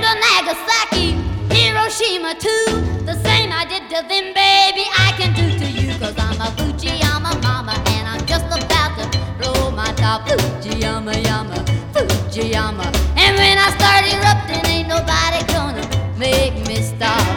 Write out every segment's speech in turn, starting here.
Nagasaki, Hiroshima too. The same I did to them, baby, I can do to you. Cause I'm a Fujiyama mama and I'm just about to blow my top. Fujiyama, yama, Fujiyama. And when I start erupting, ain't nobody gonna make me stop.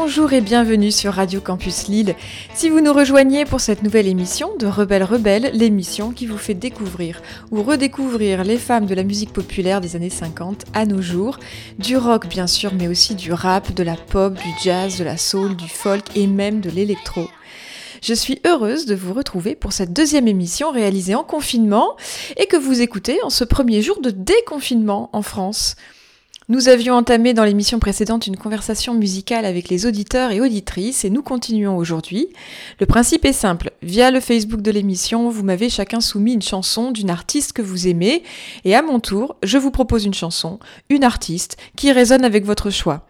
Bonjour et bienvenue sur Radio Campus Lille. Si vous nous rejoignez pour cette nouvelle émission de Rebelle Rebelle, l'émission qui vous fait découvrir ou redécouvrir les femmes de la musique populaire des années 50 à nos jours, du rock bien sûr, mais aussi du rap, de la pop, du jazz, de la soul, du folk et même de l'électro. Je suis heureuse de vous retrouver pour cette deuxième émission réalisée en confinement et que vous écoutez en ce premier jour de déconfinement en France. Nous avions entamé dans l'émission précédente une conversation musicale avec les auditeurs et auditrices et nous continuons aujourd'hui. Le principe est simple. Via le Facebook de l'émission, vous m'avez chacun soumis une chanson d'une artiste que vous aimez et à mon tour, je vous propose une chanson, une artiste qui résonne avec votre choix.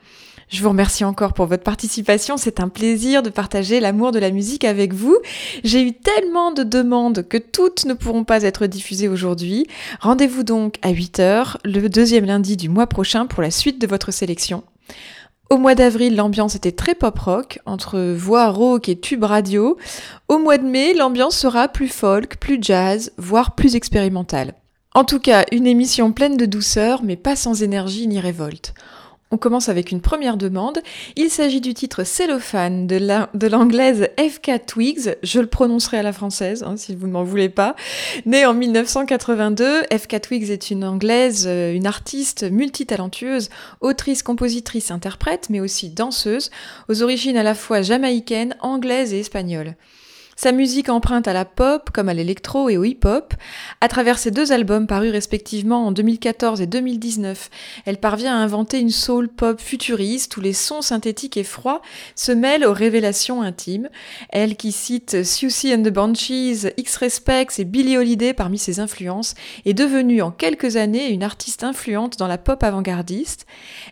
Je vous remercie encore pour votre participation. C'est un plaisir de partager l'amour de la musique avec vous. J'ai eu tellement de demandes que toutes ne pourront pas être diffusées aujourd'hui. Rendez-vous donc à 8h le deuxième lundi du mois prochain pour la suite de votre sélection. Au mois d'avril, l'ambiance était très pop-rock, entre voix rauque et tube radio. Au mois de mai, l'ambiance sera plus folk, plus jazz, voire plus expérimentale. En tout cas, une émission pleine de douceur, mais pas sans énergie ni révolte. On commence avec une première demande. Il s'agit du titre Cellophane de l'anglaise FK Twigs. Je le prononcerai à la française, hein, si vous ne m'en voulez pas. Née en 1982, FK Twigs est une anglaise, euh, une artiste multitalentueuse, autrice, compositrice, interprète, mais aussi danseuse, aux origines à la fois jamaïcaines, anglaises et espagnoles. Sa musique emprunte à la pop comme à l'électro et au hip-hop. À travers ses deux albums parus respectivement en 2014 et 2019, elle parvient à inventer une soul pop futuriste où les sons synthétiques et froids se mêlent aux révélations intimes. Elle qui cite Susie and the Banshees, X-Respects et Billie Holiday parmi ses influences est devenue en quelques années une artiste influente dans la pop avant-gardiste.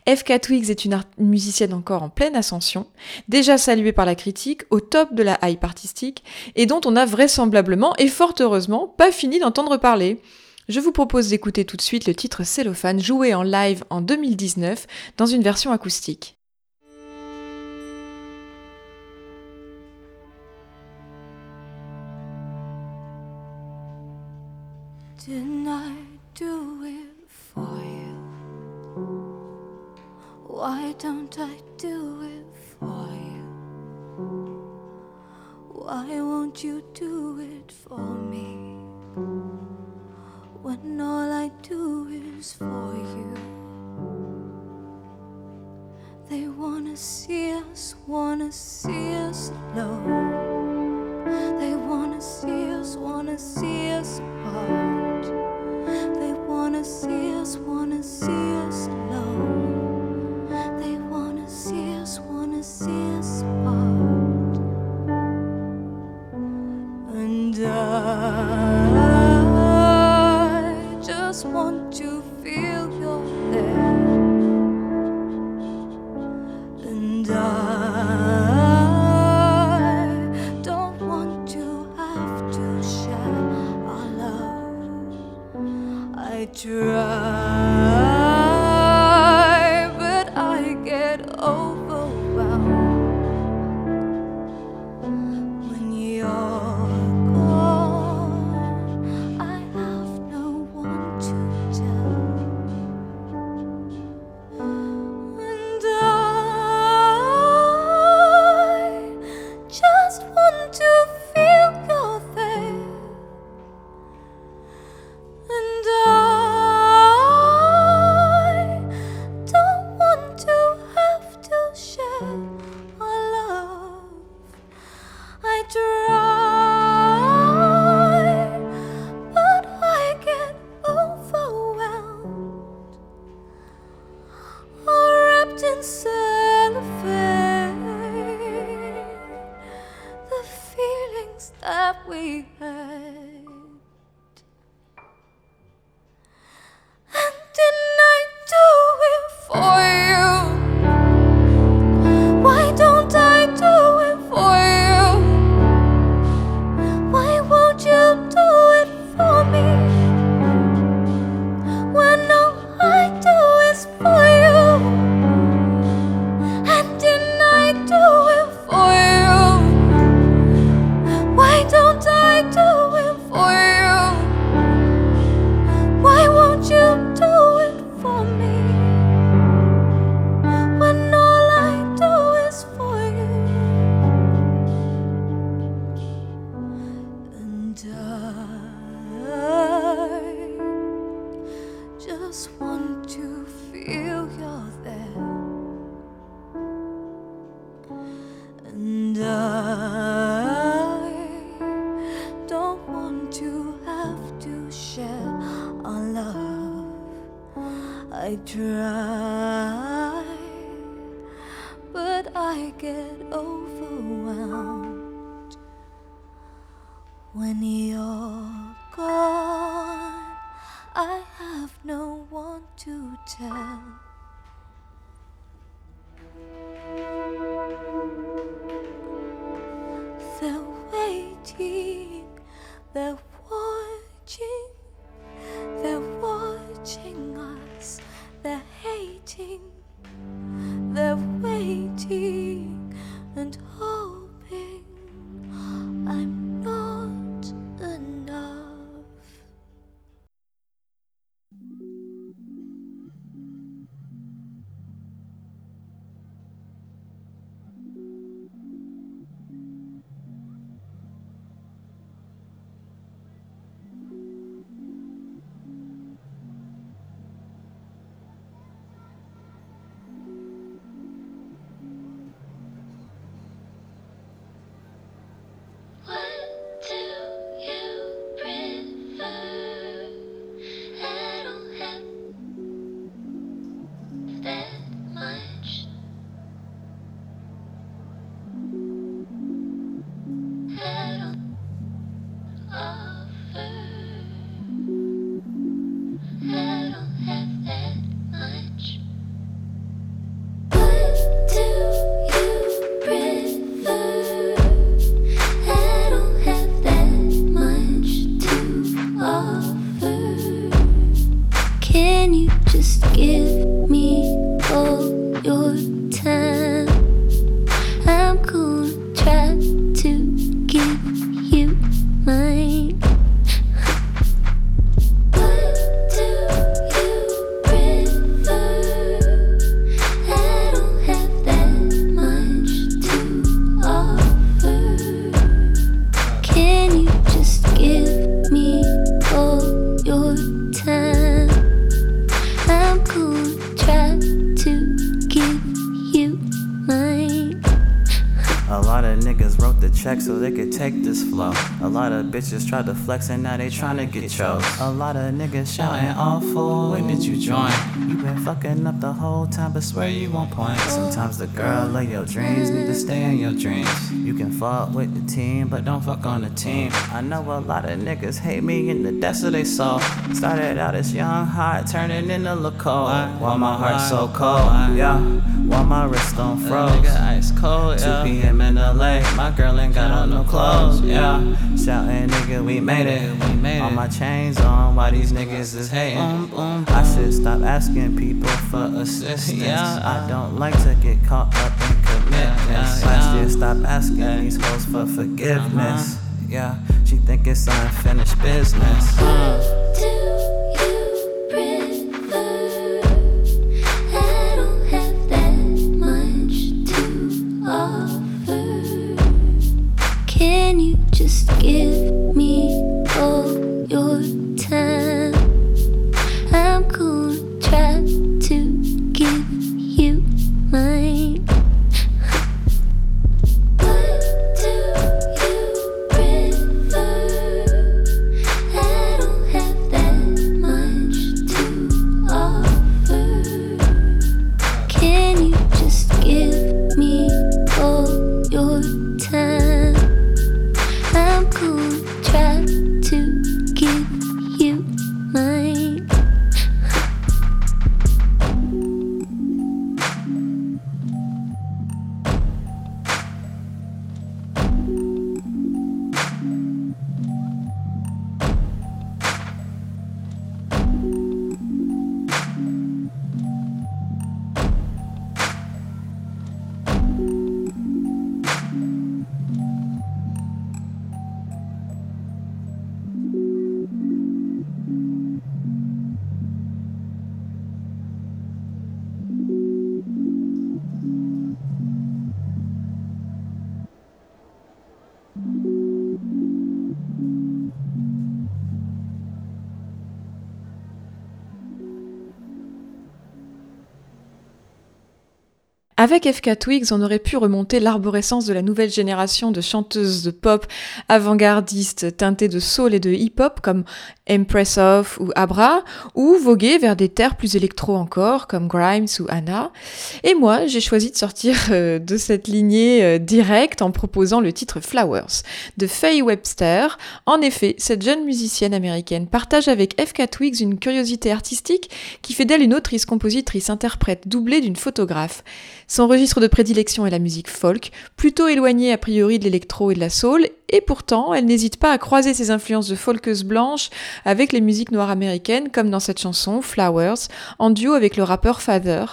FK Twigs est une, une musicienne encore en pleine ascension, déjà saluée par la critique, au top de la hype artistique, et dont on n'a vraisemblablement et fort heureusement pas fini d'entendre parler. Je vous propose d'écouter tout de suite le titre Cellophane joué en live en 2019 dans une version acoustique. Why don't I Why won't you do it for me? When all I do is for you. They wanna see us, wanna see us alone. They wanna see us, wanna see us apart. They wanna see us, wanna see us alone. Bitches tried to flex and now they tryna get chose. A lot of niggas shouting awful. When did you join? You been fucking up the whole time, but swear you won't point. Sometimes the girl of your dreams need to stay in your dreams. You can fuck with the team, but don't fuck on the team. I know a lot of niggas hate me in the depths of they soul. Started out as young, hot, turning into look cold. While my heart so cold, yeah. While my wrist on uh, froze. ice cold, 2 p.m. in LA. My girl ain't got on no clothes, yeah. Shouting, nigga, we made it. We made All my chains on, why these niggas is hating? I should stop asking people for assistance. I don't like to get caught up in commitments. I should stop asking these hoes for forgiveness. Uh-huh. Yeah, she think it's unfinished business. Uh-huh. Avec FK Twigs, on aurait pu remonter l'arborescence de la nouvelle génération de chanteuses de pop avant-gardistes teintées de soul et de hip-hop comme Empress of ou Abra, ou voguer vers des terres plus électro encore comme Grimes ou Anna. Et moi, j'ai choisi de sortir euh, de cette lignée euh, directe en proposant le titre Flowers de Faye Webster. En effet, cette jeune musicienne américaine partage avec FK Twigs une curiosité artistique qui fait d'elle une autrice, compositrice, interprète doublée d'une photographe. Son registre de prédilection est la musique folk, plutôt éloignée a priori de l'électro et de la soul, et pourtant elle n'hésite pas à croiser ses influences de folkeuse blanche avec les musiques noires américaines, comme dans cette chanson Flowers, en duo avec le rappeur Father.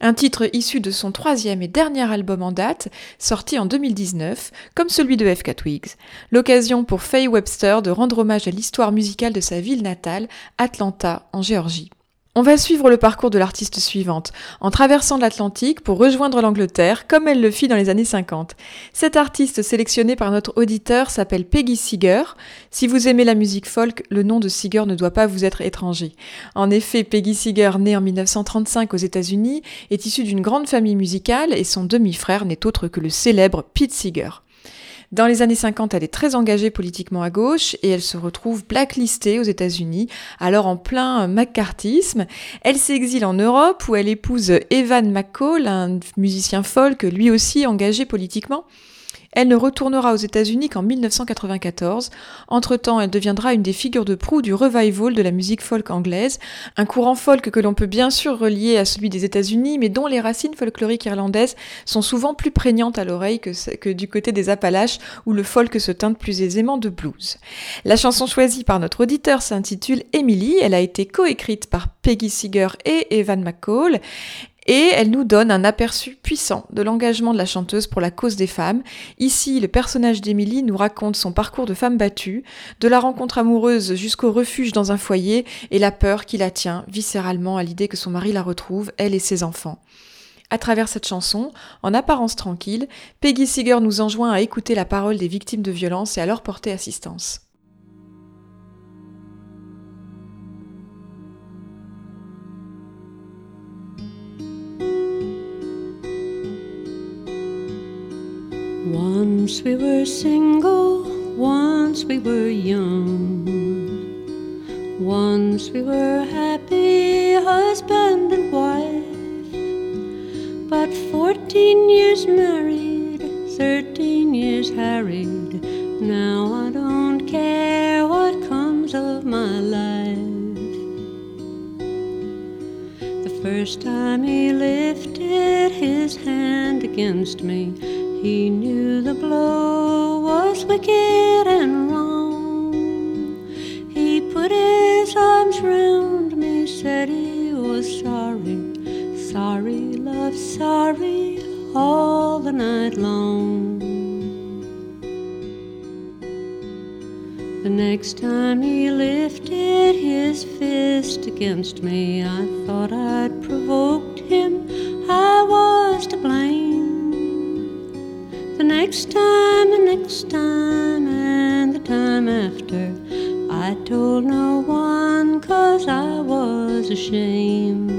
Un titre issu de son troisième et dernier album en date, sorti en 2019, comme celui de FK Twigs. L'occasion pour Faye Webster de rendre hommage à l'histoire musicale de sa ville natale, Atlanta, en Géorgie. On va suivre le parcours de l'artiste suivante, en traversant l'Atlantique pour rejoindre l'Angleterre, comme elle le fit dans les années 50. Cette artiste sélectionnée par notre auditeur s'appelle Peggy Seeger. Si vous aimez la musique folk, le nom de Seeger ne doit pas vous être étranger. En effet, Peggy Seeger, née en 1935 aux États-Unis, est issue d'une grande famille musicale et son demi-frère n'est autre que le célèbre Pete Seeger. Dans les années 50, elle est très engagée politiquement à gauche et elle se retrouve blacklistée aux États-Unis, alors en plein McCarthyisme. Elle s'exile en Europe où elle épouse Evan McCall, un musicien folk lui aussi engagé politiquement. Elle ne retournera aux États-Unis qu'en 1994. Entre-temps, elle deviendra une des figures de proue du revival de la musique folk anglaise, un courant folk que l'on peut bien sûr relier à celui des États-Unis, mais dont les racines folkloriques irlandaises sont souvent plus prégnantes à l'oreille que, du côté des Appalaches, où le folk se teinte plus aisément de blues. La chanson choisie par notre auditeur s'intitule Emily. Elle a été coécrite par Peggy Seeger et Evan McCall. Et elle nous donne un aperçu puissant de l'engagement de la chanteuse pour la cause des femmes. Ici, le personnage d'Emily nous raconte son parcours de femme battue, de la rencontre amoureuse jusqu'au refuge dans un foyer et la peur qui la tient viscéralement à l'idée que son mari la retrouve, elle et ses enfants. À travers cette chanson, en apparence tranquille, Peggy Seeger nous enjoint à écouter la parole des victimes de violences et à leur porter assistance. Once we were single, once we were young. Once we were happy, husband and wife. But fourteen years married, thirteen years harried. Now I don't care what comes of my life. The first time he lifted his hand against me, he knew the blow was wicked and wrong. He put his arms round me, said he was sorry, sorry, love, sorry, all the night long. The next time he lifted his fist against me, I thought I'd provoked him. Next time, the next time, and the time after, I told no one cause I was ashamed.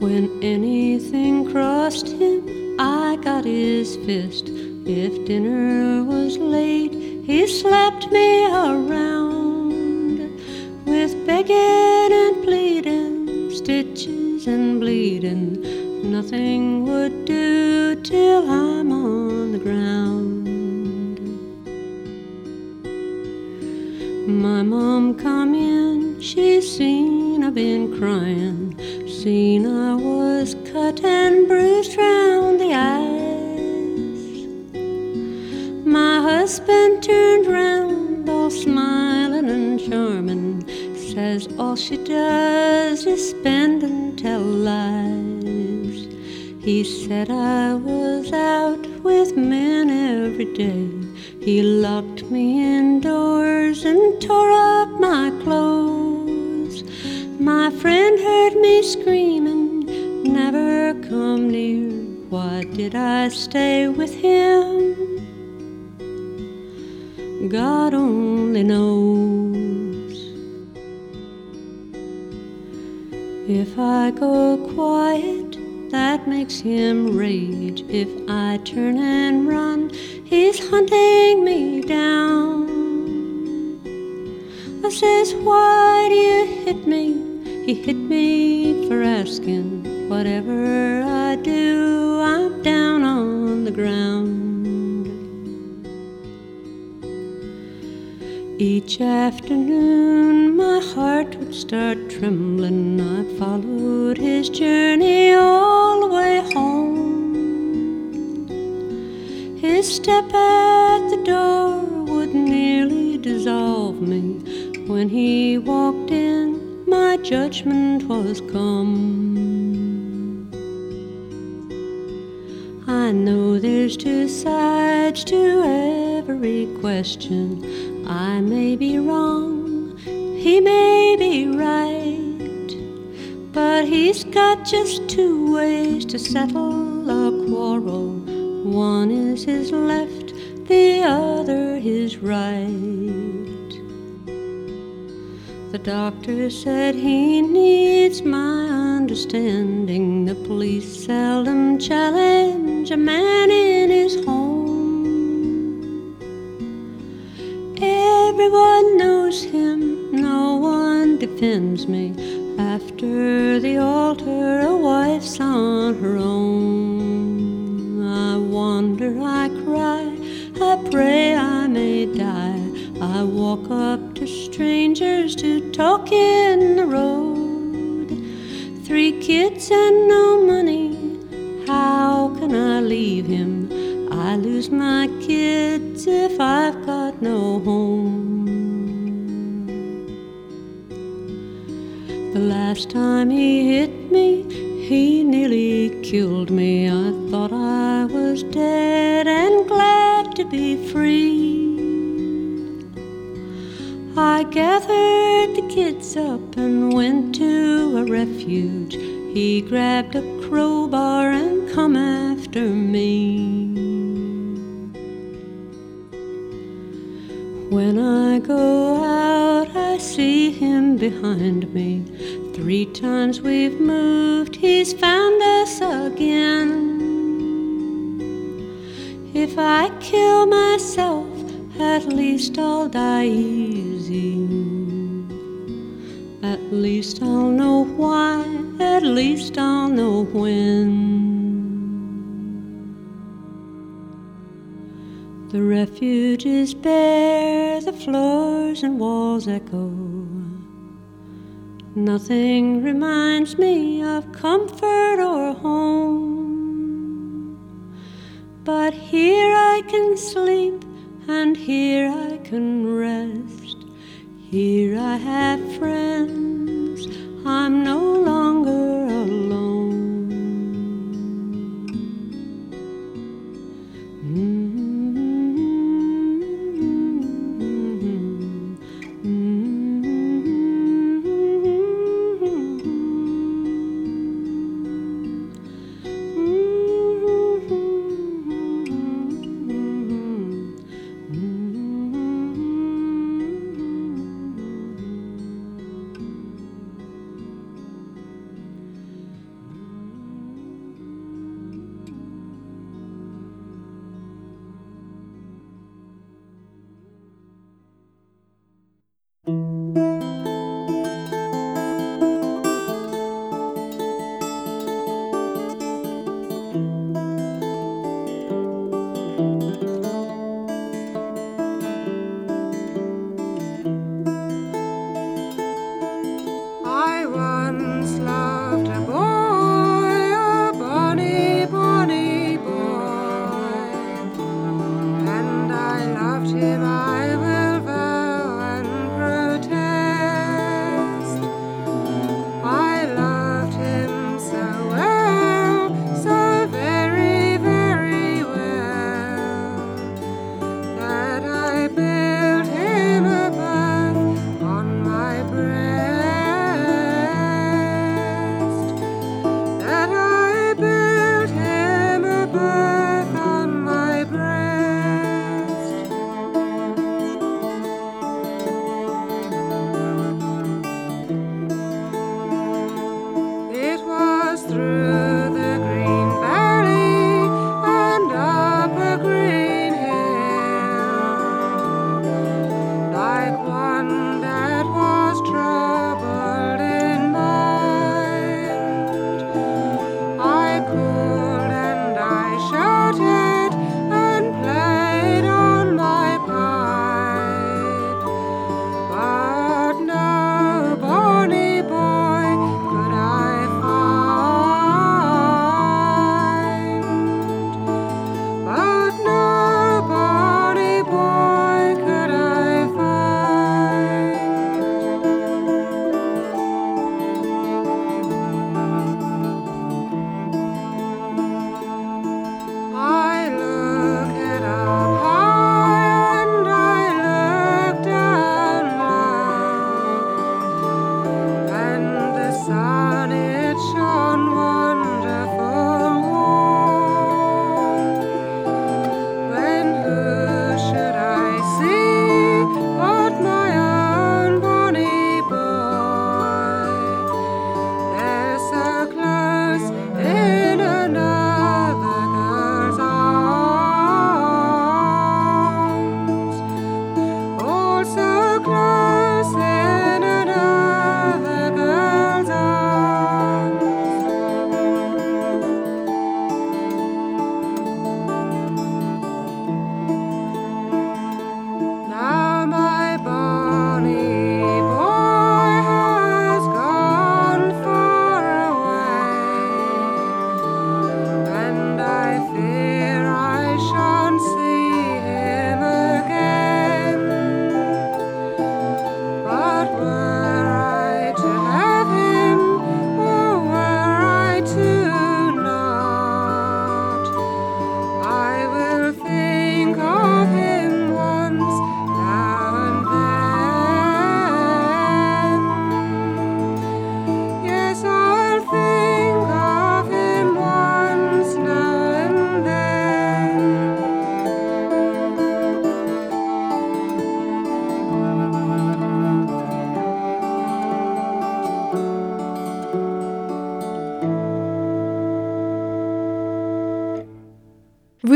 When anything crossed him, I got his fist. If dinner was late, he slapped me around with begging and pleading, stitches and bleeding. Nothing would do till I'm on the ground. My mom come in, she seen I've been crying, seen I was cut and bruised round the eyes. My husband turned round, all smiling and charming, says all she does is spend and tell lies. He said I was out with men every day. He locked me indoors and tore up my clothes. My friend heard me screaming, never come near. Why did I stay with him? God only knows. If I go quiet, that makes him rage. If I turn and run, he's hunting me down. I says, Why do you hit me? He hit me for asking. Whatever I do, I'm down on the ground. Each afternoon, my heart would start trembling. I followed his journey all the way home. His step at the door would nearly dissolve me. When he walked in, my judgment was come. I know there's two sides to every question. I may be wrong, he may be right. But he's got just two ways to settle a quarrel. One is his left, the other his right. The doctor said he needs my understanding. The police seldom challenge a man in his home. Everyone knows him, no one defends me. After the altar, a wife's on her own. I wonder, I cry, I pray I may die. I walk up to strangers to talk in the road. Three kids and no money, how can I leave him? I lose my kids if I've got no home. Last time he hit me, he nearly killed me. I thought I was dead and glad to be free. I gathered the kids up and went to a refuge. He grabbed a crowbar and come after me. When I go out, I see him behind me. Three times we've moved, he's found us again. If I kill myself, at least I'll die easy. At least I'll know why, at least I'll know when. The refuge is bare, the floors and walls echo. Nothing reminds me of comfort or home. But here I can sleep and here I can rest. Here I have friends, I'm no longer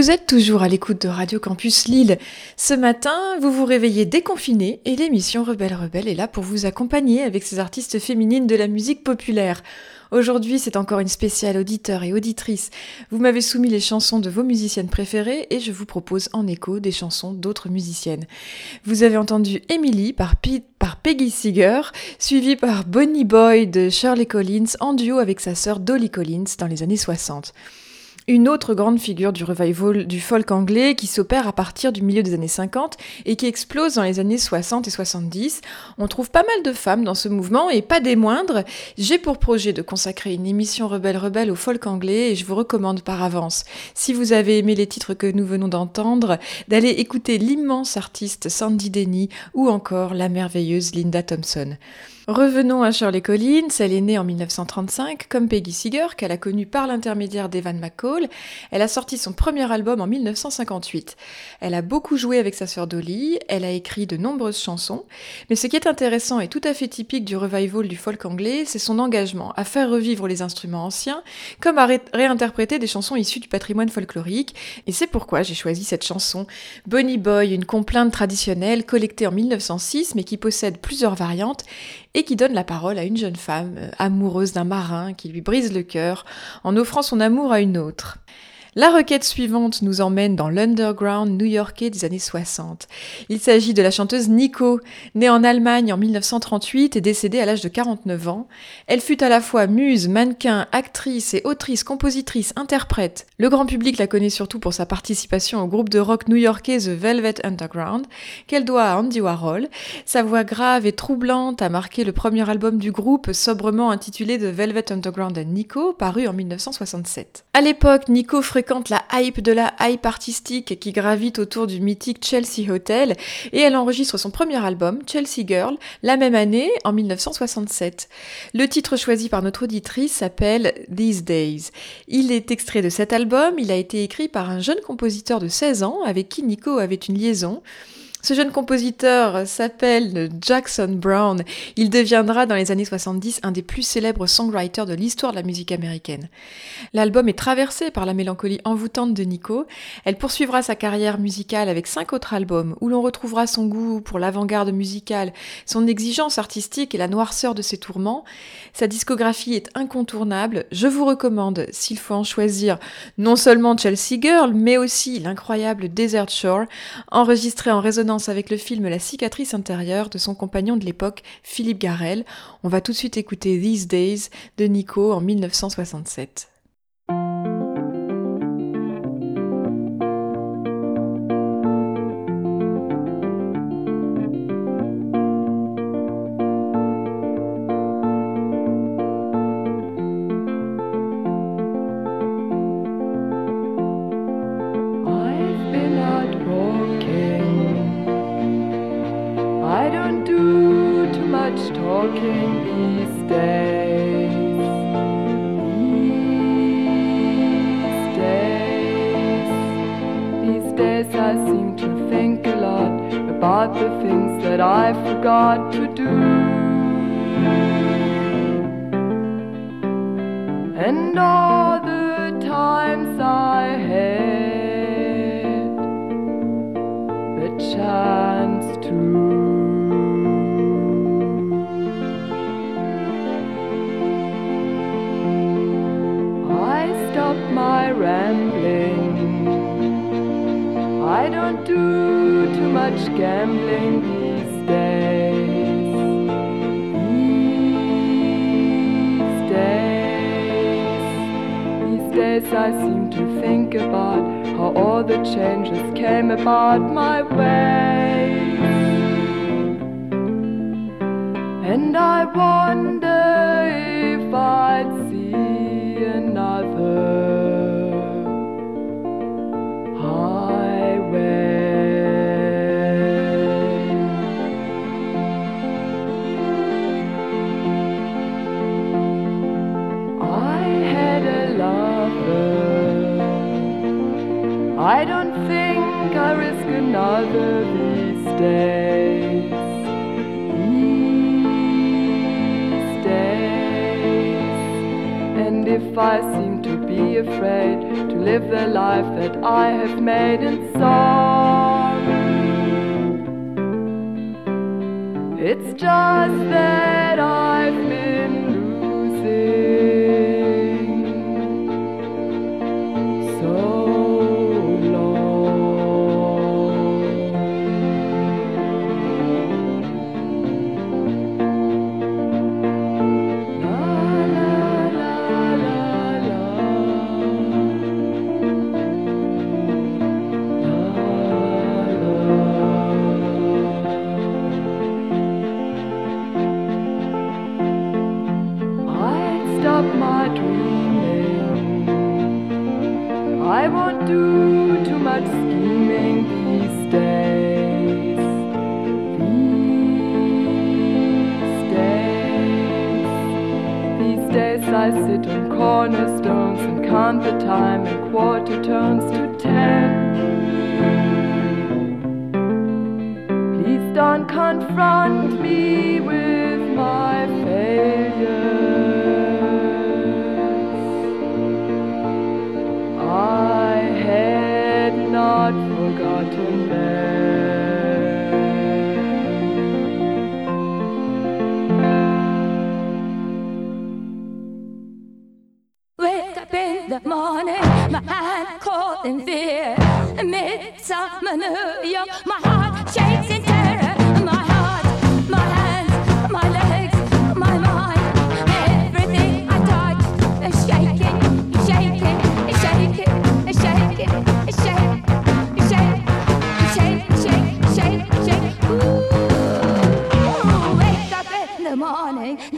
Vous êtes toujours à l'écoute de Radio Campus Lille. Ce matin, vous vous réveillez déconfiné et l'émission Rebelle Rebelle est là pour vous accompagner avec ces artistes féminines de la musique populaire. Aujourd'hui, c'est encore une spéciale auditeur et auditrice. Vous m'avez soumis les chansons de vos musiciennes préférées et je vous propose en écho des chansons d'autres musiciennes. Vous avez entendu Emily par, Peggy Seeger, suivie par Bonnie Boy de Shirley Collins en duo avec sa sœur Dolly Collins dans les années 60 une autre grande figure du revival du folk anglais qui s'opère à partir du milieu des années 50 et qui explose dans les années 60 et 70. On trouve pas mal de femmes dans ce mouvement et pas des moindres. J'ai pour projet de consacrer une émission Rebelle Rebelle au folk anglais et je vous recommande par avance, si vous avez aimé les titres que nous venons d'entendre, d'aller écouter l'immense artiste Sandy Denny ou encore la merveilleuse Linda Thompson. Revenons à Shirley Collins, elle est née en 1935 comme Peggy Seeger qu'elle a connue par l'intermédiaire d'Evan McCall. Elle a sorti son premier album en 1958. Elle a beaucoup joué avec sa sœur Dolly, elle a écrit de nombreuses chansons, mais ce qui est intéressant et tout à fait typique du revival du folk anglais, c'est son engagement à faire revivre les instruments anciens comme à ré réinterpréter des chansons issues du patrimoine folklorique, et c'est pourquoi j'ai choisi cette chanson. Bonnie Boy, une complainte traditionnelle collectée en 1906 mais qui possède plusieurs variantes et qui donne la parole à une jeune femme euh, amoureuse d'un marin qui lui brise le cœur en offrant son amour à une autre. La requête suivante nous emmène dans l'underground new-yorkais des années 60. Il s'agit de la chanteuse Nico, née en Allemagne en 1938 et décédée à l'âge de 49 ans. Elle fut à la fois muse, mannequin, actrice et autrice, compositrice, interprète. Le grand public la connaît surtout pour sa participation au groupe de rock new-yorkais The Velvet Underground, qu'elle doit à Andy Warhol. Sa voix grave et troublante a marqué le premier album du groupe, sobrement intitulé The Velvet Underground and Nico, paru en 1967. À l'époque, Nico fréquente la hype de la hype artistique qui gravite autour du mythique Chelsea Hotel et elle enregistre son premier album, Chelsea Girl, la même année, en 1967. Le titre choisi par notre auditrice s'appelle These Days. Il est extrait de cet album, il a été écrit par un jeune compositeur de 16 ans avec qui Nico avait une liaison. Ce jeune compositeur s'appelle Jackson Brown. Il deviendra dans les années 70 un des plus célèbres songwriters de l'histoire de la musique américaine. L'album est traversé par la mélancolie envoûtante de Nico. Elle poursuivra sa carrière musicale avec cinq autres albums où l'on retrouvera son goût pour l'avant-garde musicale, son exigence artistique et la noirceur de ses tourments. Sa discographie est incontournable. Je vous recommande, s'il faut en choisir, non seulement Chelsea Girl, mais aussi l'incroyable Desert Shore, enregistré en résonance avec le film La cicatrice intérieure de son compagnon de l'époque, Philippe Garel. On va tout de suite écouter These Days de Nico en 1967. if I seem to be afraid to live the life that I have made in song. It's just that.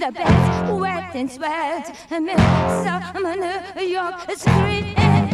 the best, wet and sweat, amid summer New York street.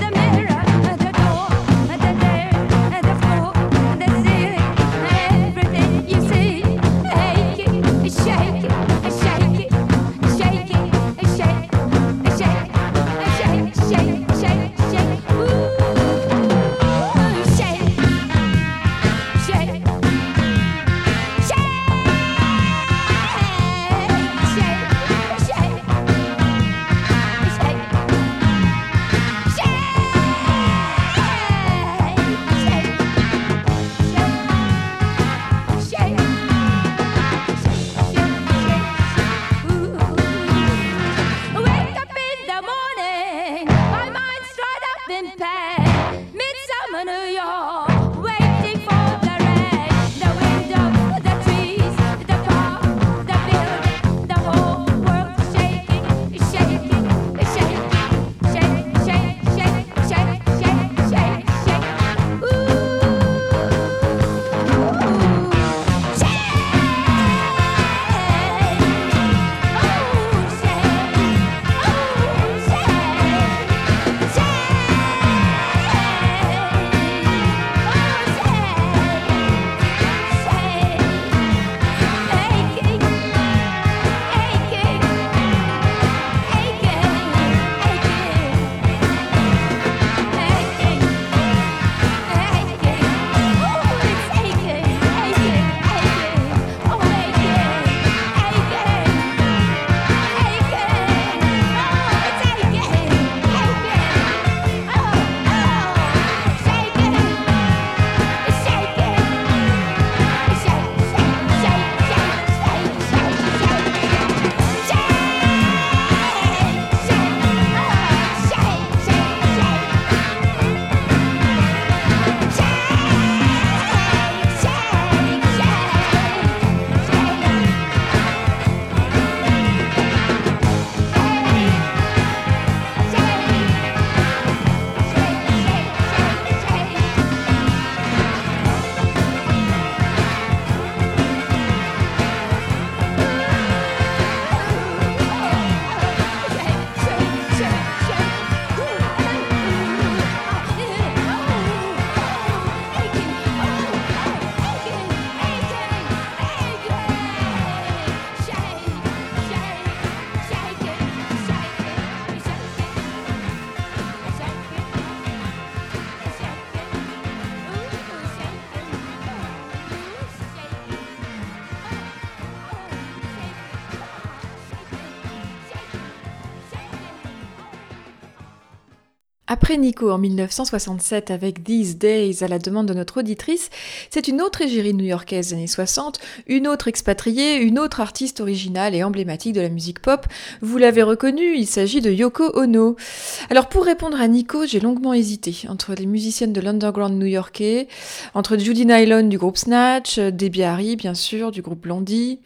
Nico en 1967 avec These Days à la demande de notre auditrice, c'est une autre égérie new-yorkaise des années 60, une autre expatriée, une autre artiste originale et emblématique de la musique pop. Vous l'avez reconnu, il s'agit de Yoko Ono. Alors pour répondre à Nico, j'ai longuement hésité entre les musiciennes de l'underground new-yorkais, entre Judy Nylon du groupe Snatch, Debbie Harry bien sûr du groupe Blondie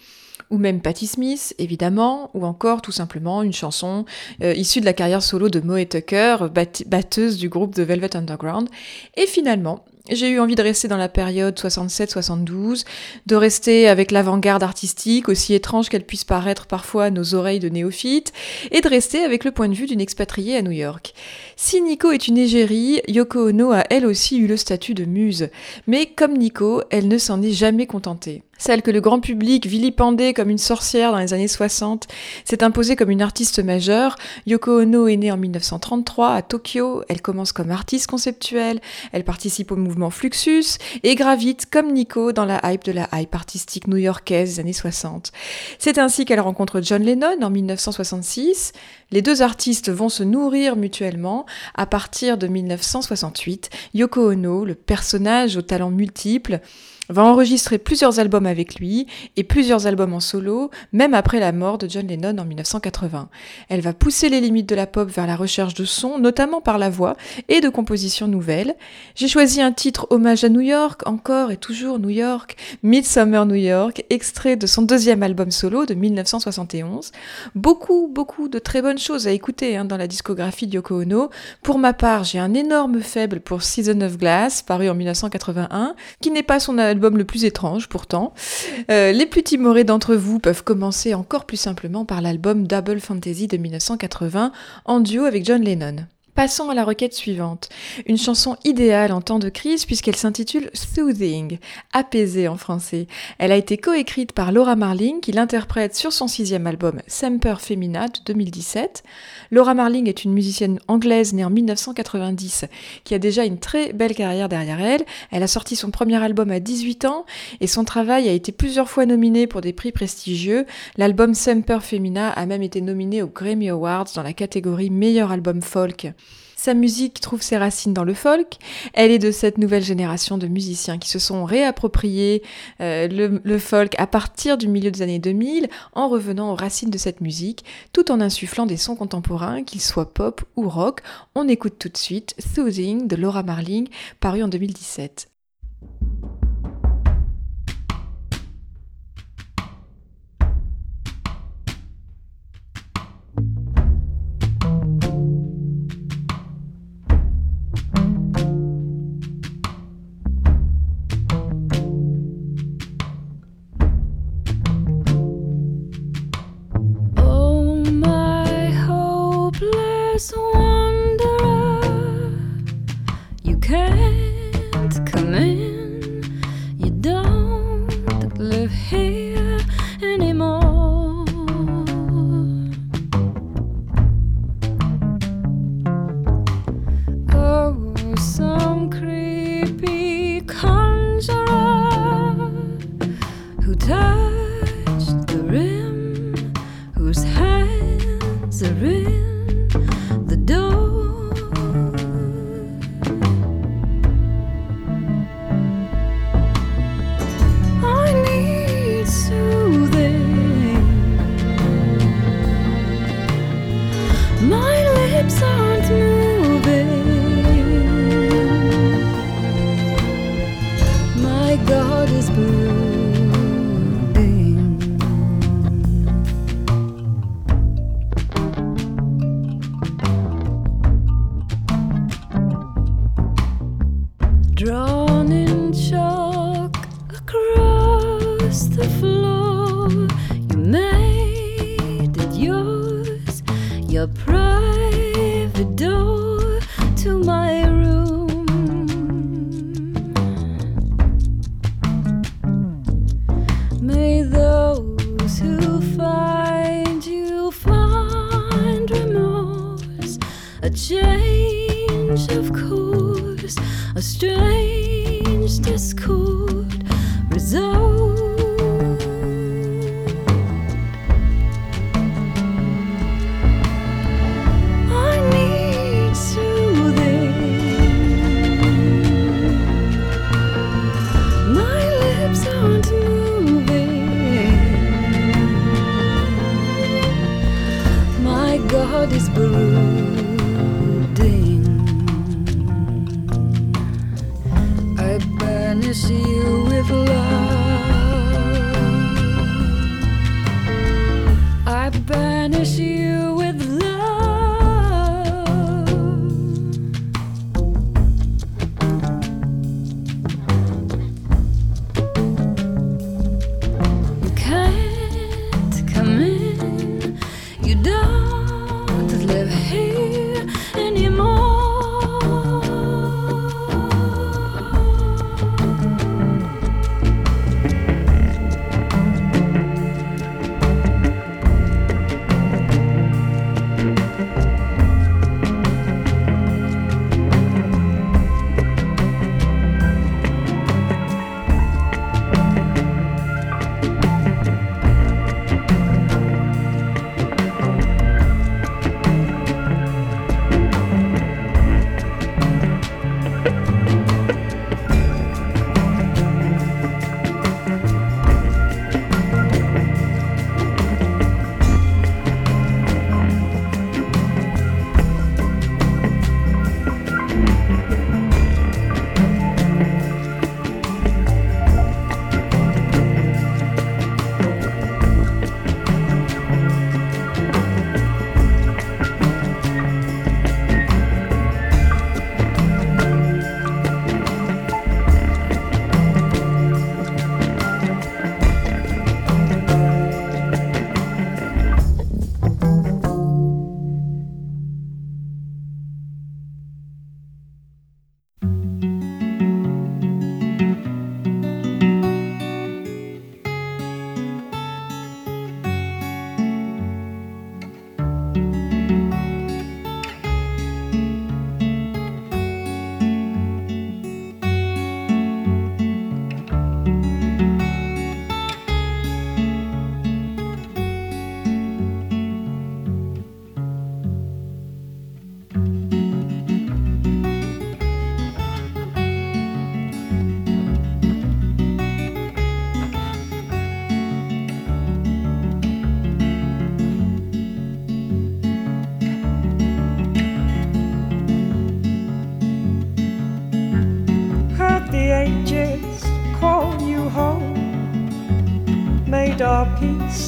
ou même Patti Smith, évidemment, ou encore tout simplement une chanson euh, issue de la carrière solo de Moe Tucker, bat- batteuse du groupe The Velvet Underground. Et finalement, j'ai eu envie de rester dans la période 67-72, de rester avec l'avant-garde artistique, aussi étrange qu'elle puisse paraître parfois à nos oreilles de néophytes, et de rester avec le point de vue d'une expatriée à New York. Si Nico est une égérie, Yoko Ono a elle aussi eu le statut de muse. Mais comme Nico, elle ne s'en est jamais contentée. Celle que le grand public vilipendait comme une sorcière dans les années 60 s'est imposée comme une artiste majeure. Yoko Ono est née en 1933 à Tokyo. Elle commence comme artiste conceptuelle. Elle participe au mouvement Fluxus et gravite comme Nico dans la hype de la hype artistique new-yorkaise des années 60. C'est ainsi qu'elle rencontre John Lennon en 1966. Les deux artistes vont se nourrir mutuellement. À partir de 1968, Yoko Ono, le personnage aux talents multiples, va enregistrer plusieurs albums avec lui et plusieurs albums en solo, même après la mort de John Lennon en 1980. Elle va pousser les limites de la pop vers la recherche de sons, notamment par la voix et de compositions nouvelles. J'ai choisi un titre hommage à New York, encore et toujours New York, Midsummer New York, extrait de son deuxième album solo de 1971. Beaucoup, beaucoup de très bonnes choses à écouter hein, dans la discographie de Yoko Ono. Pour ma part, j'ai un énorme faible pour Season of Glass, paru en 1981, qui n'est pas son album le plus étrange pourtant. Euh, les plus timorés d'entre vous peuvent commencer encore plus simplement par l'album Double Fantasy de 1980 en duo avec John Lennon. Passons à la requête suivante. Une chanson idéale en temps de crise puisqu'elle s'intitule Soothing, apaisée en français. Elle a été coécrite par Laura Marling qui l'interprète sur son sixième album Semper Femina de 2017. Laura Marling est une musicienne anglaise née en 1990 qui a déjà une très belle carrière derrière elle. Elle a sorti son premier album à 18 ans et son travail a été plusieurs fois nominé pour des prix prestigieux. L'album Semper Femina a même été nominé aux Grammy Awards dans la catégorie meilleur album folk. Sa musique trouve ses racines dans le folk. Elle est de cette nouvelle génération de musiciens qui se sont réappropriés euh, le, folk à partir du milieu des années 2000 en revenant aux racines de cette musique, tout en insufflant des sons contemporains, qu'ils soient pop ou rock. On écoute tout de suite Soothing de Laura Marling, paru en 2017. Your private door to my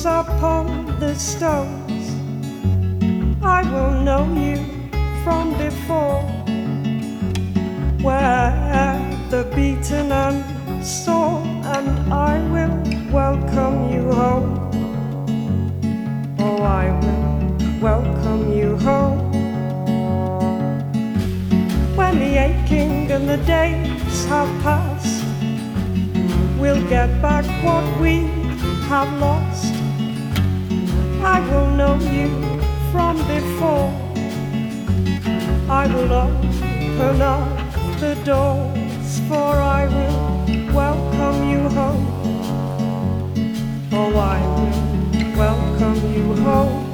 Upon the stones. I will know you from before. Where the beaten and sore, and I will welcome you home. Oh, I will welcome you home when the aching and the days have passed, we'll get back what we have lost. I will know you from before. I will open up the doors, for I will welcome you home. Oh, I will welcome you home.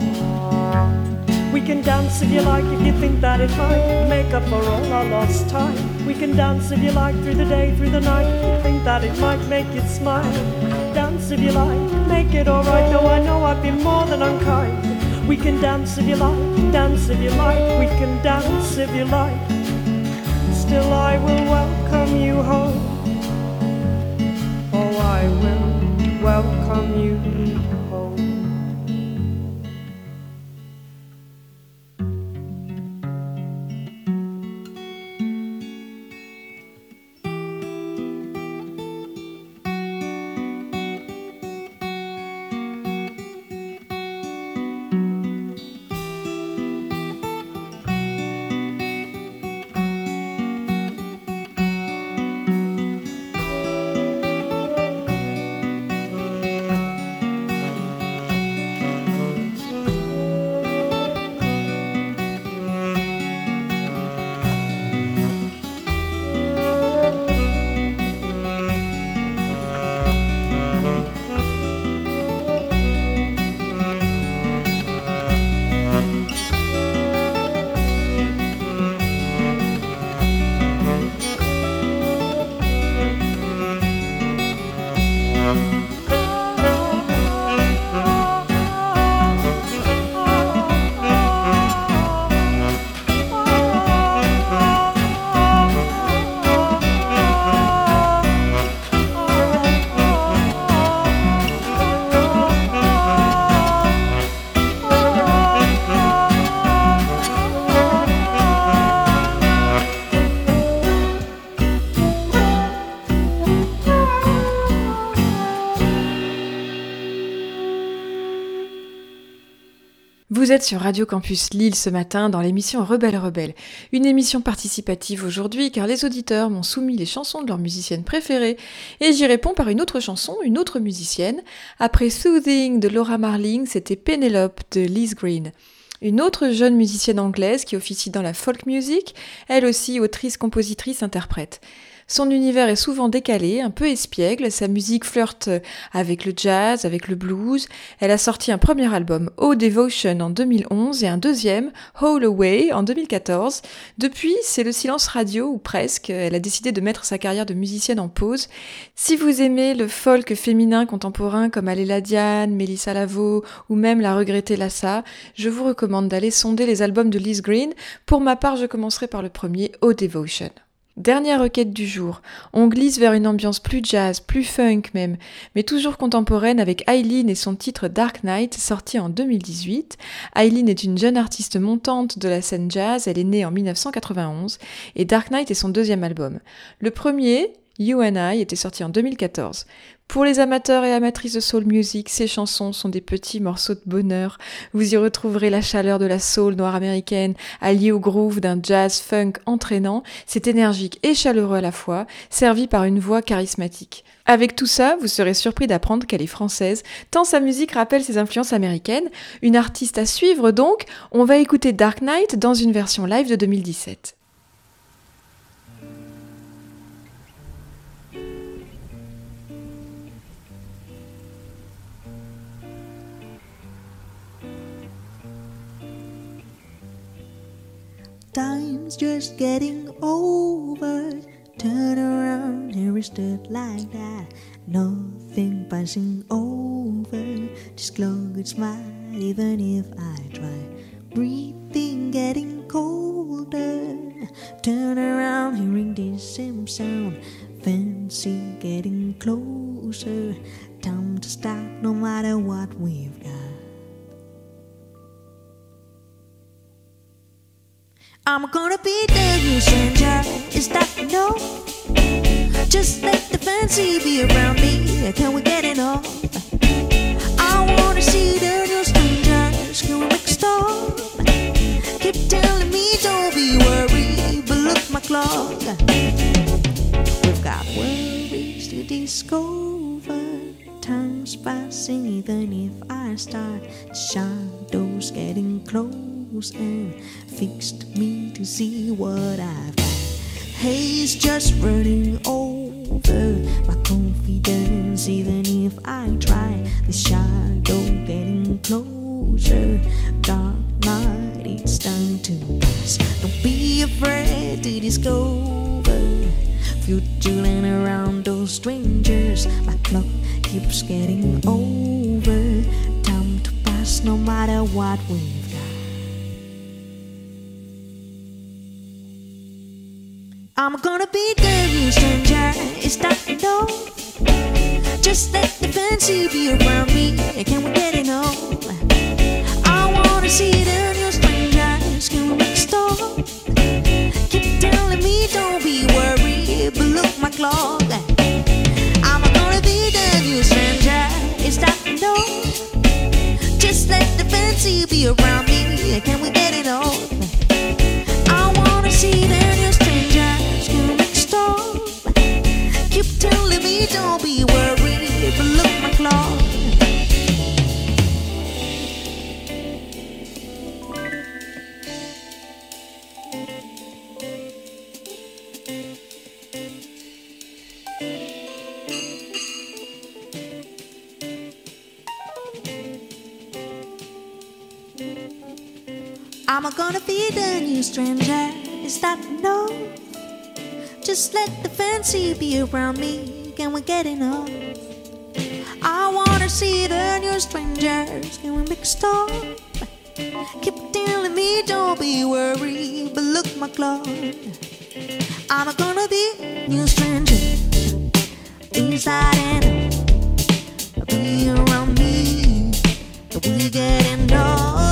We can dance if you like, if you think that it might make up for all our lost time. We can dance if you like, through the day, through the night, if you think that it might make you smile. Dance if you like, make it alright, though I know I've been more than unkind. We can dance if you like, dance if you like, we can dance if you like. Still, I will welcome you home. Oh, I will welcome you Vous êtes sur Radio Campus Lille ce matin dans l'émission Rebelle Rebelle, une émission participative aujourd'hui car les auditeurs m'ont soumis les chansons de leur musicienne préférée et j'y réponds par une autre chanson, une autre musicienne. Après Soothing de Laura Marling, c'était Penelope de Liz Green. Une autre jeune musicienne anglaise qui officie dans la folk music, elle aussi autrice, compositrice, interprète. Son univers est souvent décalé, un peu espiègle, sa musique flirte avec le jazz, avec le blues. Elle a sorti un premier album, Oh Devotion, en 2011 et un deuxième, Whole Away, en 2014. Depuis, c'est le silence radio, ou presque. Elle a décidé de mettre sa carrière de musicienne en pause. Si vous aimez le folk féminin contemporain comme Aléla Diane, Mélissa Lavo ou même la regrettée Lassa, je vous recommande d'aller sonder les albums de Liz Green. Pour ma part, je commencerai par le premier, Oh Devotion. Dernière requête du jour. On glisse vers une ambiance plus jazz, plus funk même, mais toujours contemporaine avec Eileen et son titre Dark Knight sorti en 2018. Eileen est une jeune artiste montante de la scène jazz, elle est née en 1991 et Dark Knight est son deuxième album. Le premier, You and I, était sorti en 2014. Pour les amateurs et amatrices de soul music, ces chansons sont des petits morceaux de bonheur. Vous y retrouverez la chaleur de la soul noire américaine, alliée au groove d'un jazz funk entraînant. C'est énergique et chaleureux à la fois, servi par une voix charismatique. Avec tout ça, vous serez surpris d'apprendre qu'elle est française, tant sa musique rappelle ses influences américaines. Une artiste à suivre donc, on va écouter Dark Knight dans une version live de 2017. Time's just getting over. Turn around, here we stood like that. Nothing passing over. Just close smile, even if I try. Breathing getting colder. Turn around, hearing the same sound. Fancy getting closer. Time to start, no matter what we've got. I'm gonna be the new stranger. Is that no? Just let the fancy be around me. Can we get it on? I wanna see the new strangers. Can we make stop? Keep telling me don't be worried, but look my clock. We've got worries to discover. Time's passing, even if I start. Shadows getting close and fixed me to see what I've got. Haze just running over my confidence, even if I try. The shadow getting closer. Dark night, it's time to pass. Don't be afraid to discover. Future and around those strangers. My clock keeps getting over. Time to pass, no matter what we've I'm gonna be new stranger. Is that no? Just let the fancy be around me. Can we get it on? I wanna see the new strangers. Can we make stop? Keep telling me don't be worried, but look my clock. I'm gonna be the new stranger. Is that no? Just let the fancy be around gonna be the new stranger. Is that no? Just let the fancy be around me. Can we get enough? I wanna see the new strangers. Can we a stop? Keep telling me don't be worried, but look my clock. I'm gonna be new stranger. Inside and out. be around me. We get enough.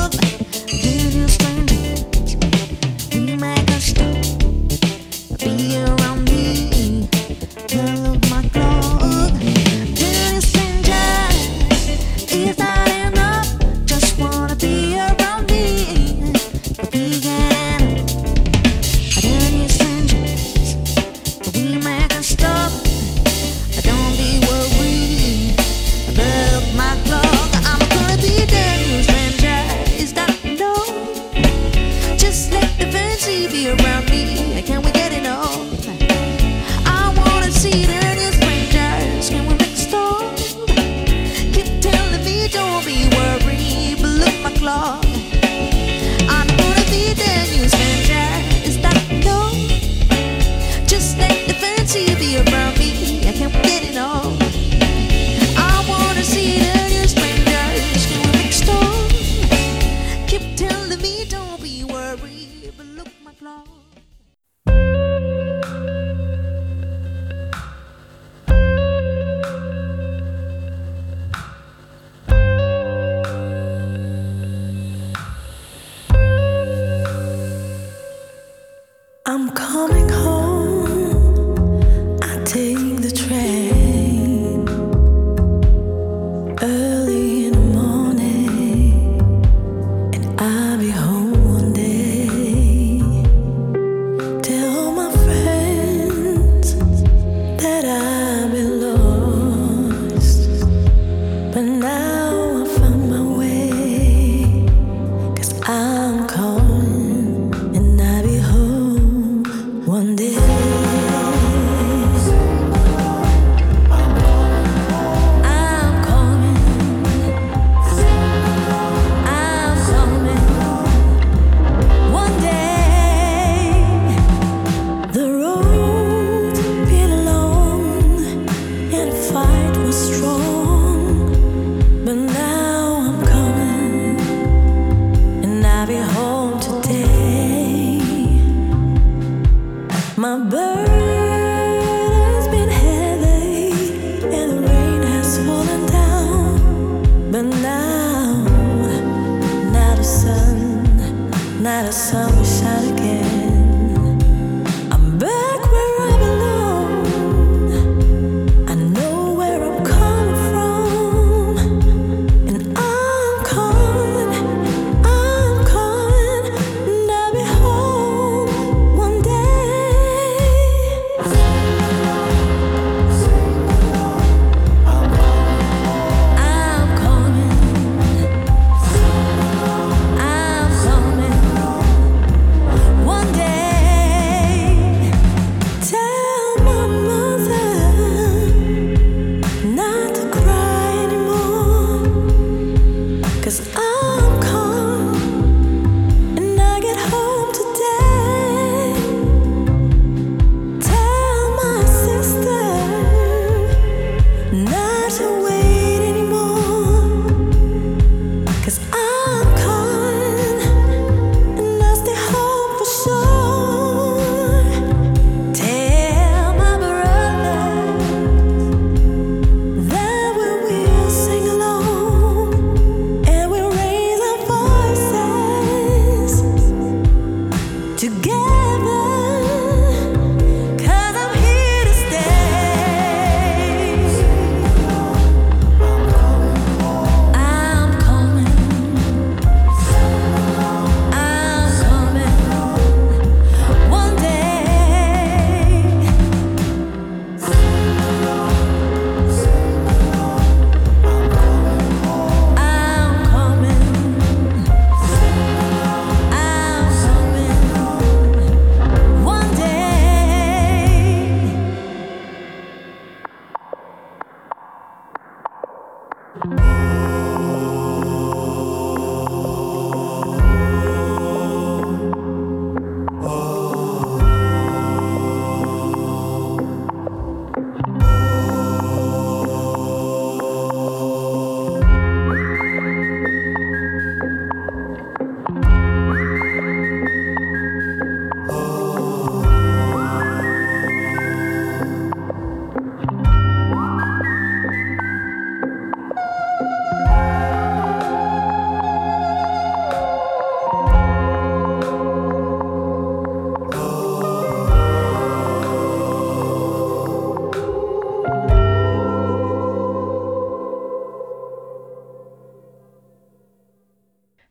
my bird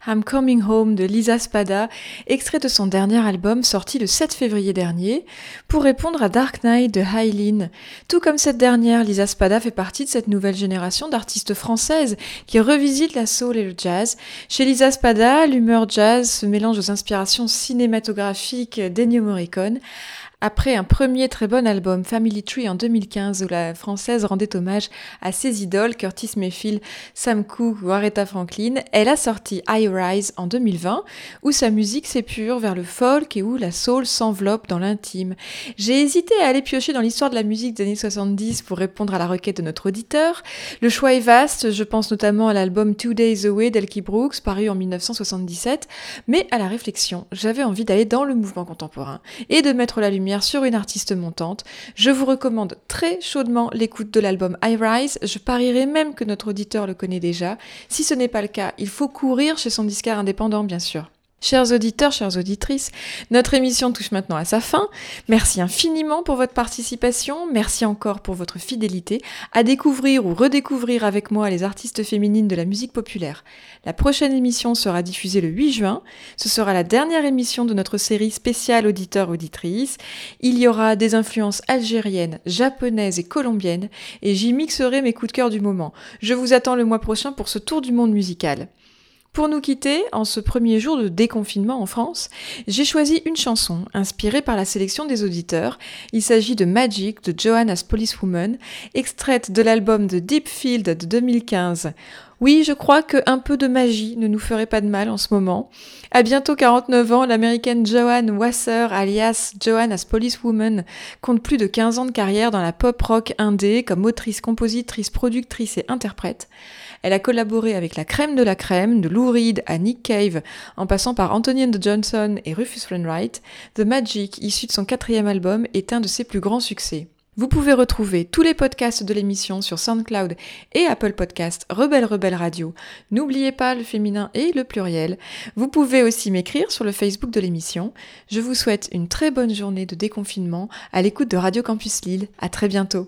I'm Coming Home de Lisa Spada, extrait de son dernier album sorti le 7 février dernier, pour répondre à Dark Knight de Hylin. Tout comme cette dernière, Lisa Spada fait partie de cette nouvelle génération d'artistes françaises qui revisitent la soul et le jazz. Chez Lisa Spada, l'humeur jazz se mélange aux inspirations cinématographiques d'Ennio Morricone, après un premier très bon album, Family Tree en 2015, où la française rendait hommage à ses idoles, Curtis Mayfield, Sam Cooke ou Aretha Franklin, elle a sorti I Rise en 2020, où sa musique s'épure vers le folk et où la soul s'enveloppe dans l'intime. J'ai hésité à aller piocher dans l'histoire de la musique des années 70 pour répondre à la requête de notre auditeur. Le choix est vaste, je pense notamment à l'album Two Days Away d'Elkie Brooks, paru en 1977, mais à la réflexion, j'avais envie d'aller dans le mouvement contemporain et de mettre la lumière sur une artiste montante. Je vous recommande très chaudement l'écoute de l'album I Rise. Je parierais même que notre auditeur le connaît déjà. Si ce n'est pas le cas, il faut courir chez son disquaire indépendant, bien sûr. Chers auditeurs, chères auditrices, notre émission touche maintenant à sa fin. Merci infiniment pour votre participation, merci encore pour votre fidélité à découvrir ou redécouvrir avec moi les artistes féminines de la musique populaire. La prochaine émission sera diffusée le 8 juin. Ce sera la dernière émission de notre série spéciale auditeurs-auditrices. Il y aura des influences algériennes, japonaises et colombiennes et j'y mixerai mes coups de cœur du moment. Je vous attends le mois prochain pour ce tour du monde musical. Pour nous quitter, en ce premier jour de déconfinement en France, j'ai choisi une chanson inspirée par la sélection des auditeurs. Il s'agit de Magic de Joanna's Policewoman, extraite de l'album de Deep Field de 2015. Oui, je crois qu'un peu de magie ne nous ferait pas de mal en ce moment. À bientôt 49 ans, l'américaine Joanne Wasser, alias Joanne as Policewoman, compte plus de 15 ans de carrière dans la pop rock indé comme autrice, compositrice, productrice et interprète. Elle a collaboré avec la crème de la crème, de Lou Reed à Nick Cave, en passant par Anthony and Johnson et Rufus Wainwright. The Magic, issu de son quatrième album, est un de ses plus grands succès. Vous pouvez retrouver tous les podcasts de l'émission sur SoundCloud et Apple Podcast Rebelle Rebelle Radio. N'oubliez pas le féminin et le pluriel. Vous pouvez aussi m'écrire sur le Facebook de l'émission. Je vous souhaite une très bonne journée de déconfinement à l'écoute de Radio Campus Lille. À très bientôt.